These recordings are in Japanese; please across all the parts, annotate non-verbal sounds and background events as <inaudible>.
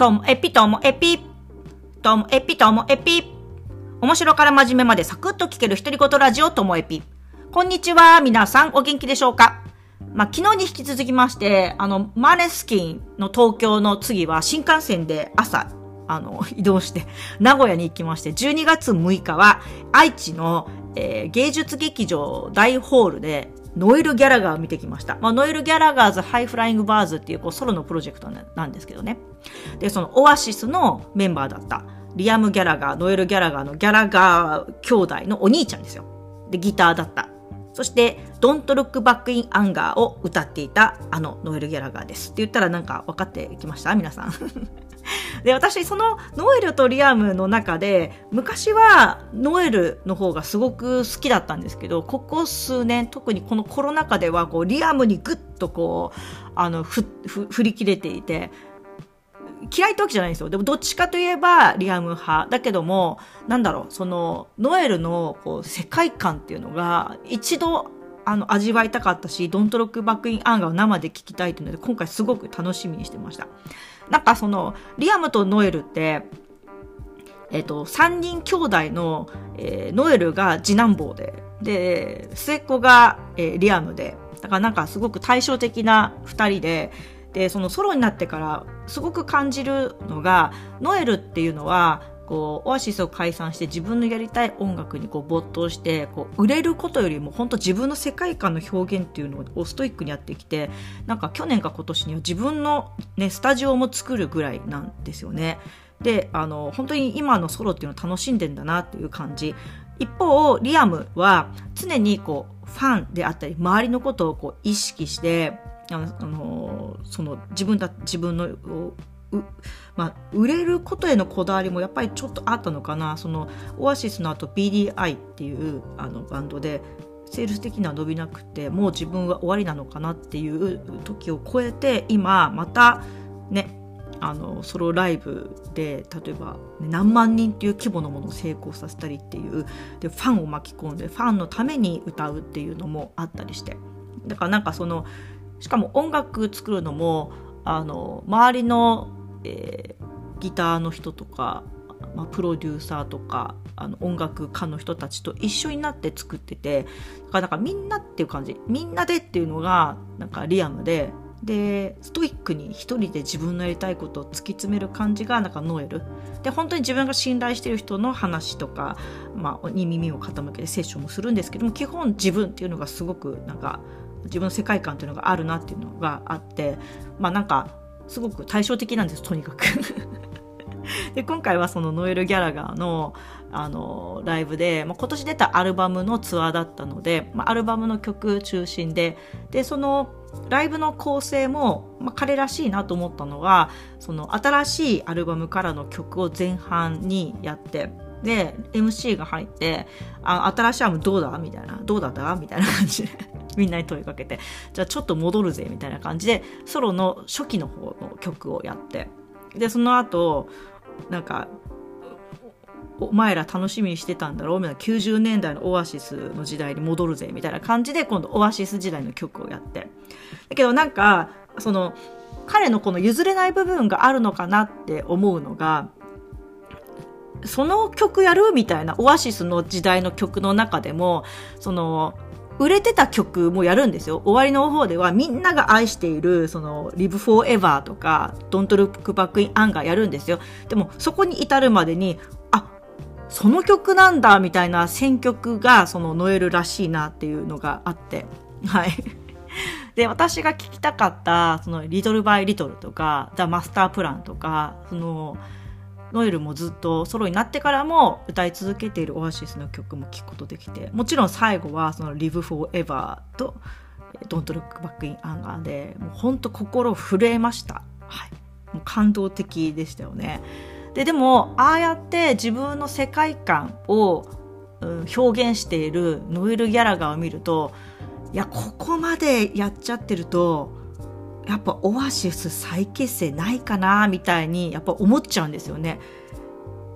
ともエピともエピ。ともエピともエピ。面白から真面目までサクッと聞ける独り言ラジオともエピ。こんにちは、皆さんお元気でしょうか？まあ、昨日に引き続きまして、あの、マネスキンの東京の次は新幹線で朝、あの、移動して、名古屋に行きまして、12月6日は愛知の、えー、芸術劇場大ホールで、ノエル・ギャラガーを見てきました。まあ、ノエル・ギャラガーズ・ハイ・フライング・バーズっていうこうソロのプロジェクトなんですけどね。で、そのオアシスのメンバーだった、リアム・ギャラガー、ノエル・ギャラガーのギャラガー兄弟のお兄ちゃんですよ。で、ギターだった。そして、Don't Look Back in Anger を歌っていたあのノエル・ギャラガーです。って言ったらなんか分かってきました？皆さん。<laughs> <laughs> で、私、そのノエルとリアムの中で、昔はノエルの方がすごく好きだったんですけど、ここ数年、特にこのコロナ禍では、こう、リアムにぐっとこう、あの、ふ、ふ、振り切れていて、嫌いってわけじゃないんですよ。でもどっちかといえばリアム派。だけども、なんだろう、その、ノエルのこう世界観っていうのが、一度、あの、味わいたかったし、 Don't Look Back in Anger を生で聞きたいというので、今回すごく楽しみにしてました。なんかその、リアムとノエルって、えっ、ー、と、三人兄弟の、えー、ノエルが次男坊で、で、末っ子が、えー、リアムで、だからなんかすごく対照的な二人で、で、そのソロになってからすごく感じるのが、ノエルっていうのは、こう、オアシスを解散して自分のやりたい音楽にこう没頭して、こう、売れることよりも本当自分の世界観の表現っていうのをストイックにやってきて、なんか去年か今年には自分のね、スタジオも作るぐらいなんですよね。で、あの、本当に今のソロっていうのを楽しんでんだなっていう感じ。一方、リアムは常にこう、ファンであったり、周りのことをこう意識して、あの、その自分だ、自分のまあ、売れることへのこだわりもやっぱりちょっとあったのかな。そのオアシスの後 BDI っていうあのバンドでセールス的には伸びなくてもう自分は終わりなのかなっていう時を超えて今またねあのソロライブで例えば、何万人っていう規模のものを成功させたりっていうでファンを巻き込んでファンのために歌うっていうのもあったりして。だからなんかそのしかも音楽作るのもあの周りのえー、ギターの人とか、まあ、プロデューサーとかあの音楽家の人たちと一緒になって作っててだからなんかみんなっていう感じみんなでっていうのがなんかリアムででストイックに一人で自分のやりたいことを突き詰める感じがなんかノエル。で本当に自分が信頼してる人の話とか、まあ、に耳を傾けてセッションもするんですけども基本自分っていうのがすごくなんか自分の世界観っていうのがあるなっていうのがあってまあなんかすごく対照的なんですとにかく。<laughs> で今回はそのノエル・ギャラガーのあのライブで、まあ、今年出たアルバムのツアーだったので、まあ、アルバムの曲中心ででそのライブの構成も、まあ、彼らしいなと思ったのはその新しいアルバムからの曲を前半にやってで MC が入って「あ新しいアルバムどうだ?」みたいな「どうだった?」みたいな感じで <laughs> みんなに問いかけて、じゃあちょっと戻るぜ、みたいな感じで、ソロの初期の方の曲をやって、で、その後、なんか、お前ら楽しみにしてたんだろう？みたいな90年代のオアシスの時代に戻るぜみたいな感じで今度オアシス時代の曲をやって。だけどなんか、その、彼のこの譲れない部分があるのかなって思うのが、その曲やるみたいなオアシスの時代の曲の中でも、その、売れてた曲もやるんですよ。終わりの方ではみんなが愛している、その、Live Forever とか、Don't Look Back in Anger やるんですよ。でも、そこに至るまでに、あ、その曲なんだ、みたいな選曲が、その、ノエルらしいなっていうのがあって、はい。<laughs> で、私が聞きたかった、その、リトルバイリトルとか、ザ・マスタープランとか、その、ノエルもずっとソロになってからも歌い続けているオアシスの曲も聴くことできてもちろん最後はその Live Forever と Don't Look Back in Anger でもうほんと心震えました。はい。もう感動的でしたよね。で、でも、ああやって自分の世界観を、うん、表現しているノエル・ギャラガーを見ると、いや、ここまでやっちゃってると、やっぱオアシス再結成ないかなみたいにやっぱ思っちゃうんですよね。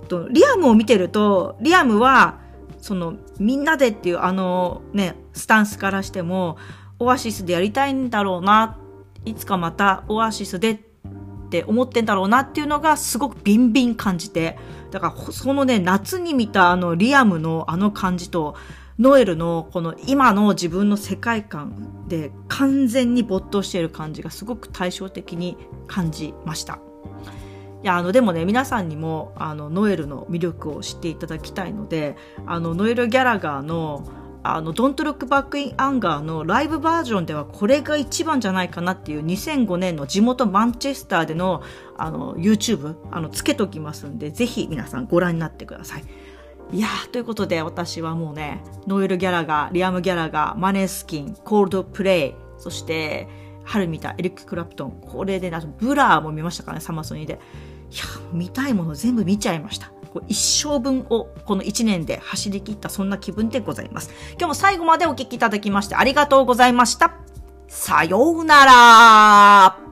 とリアムを見てるとリアムはそのみんなでっていうあのねスタンスからしてもオアシスでやりたいんだろうないつかまたオアシスでって思ってんだろうなっていうのがすごくビンビン感じて、だからそのね、夏に見たあのリアムのあの感じと、ノエルのこの今の自分の世界観で完全に没頭している感じがすごく対照的に感じました。いや、あの、でもね、皆さんにも、あの、ノエルの魅力を知っていただきたいので、あの、ノエル・ギャラガーの、あの、Don't Look Back in Anger のライブバージョンではこれが一番じゃないかなっていう2005年の地元マンチェスターでのあの YouTube あのつけときますんでぜひ皆さんご覧になってください。いやー、ということで私はもうね、ノエル・ギャラガー、リアム・ギャラガー、マネスキン、コールド・プレイ、そして、春見たエリック・クラプトン、これで、ね、ブラーも見ましたからね、サマソニーで。いや、見たいもの全部見ちゃいました。一生分をこの1年で走り切ったそんな気分でございます。今日も最後までお聴きいただきましてありがとうございました。さようなら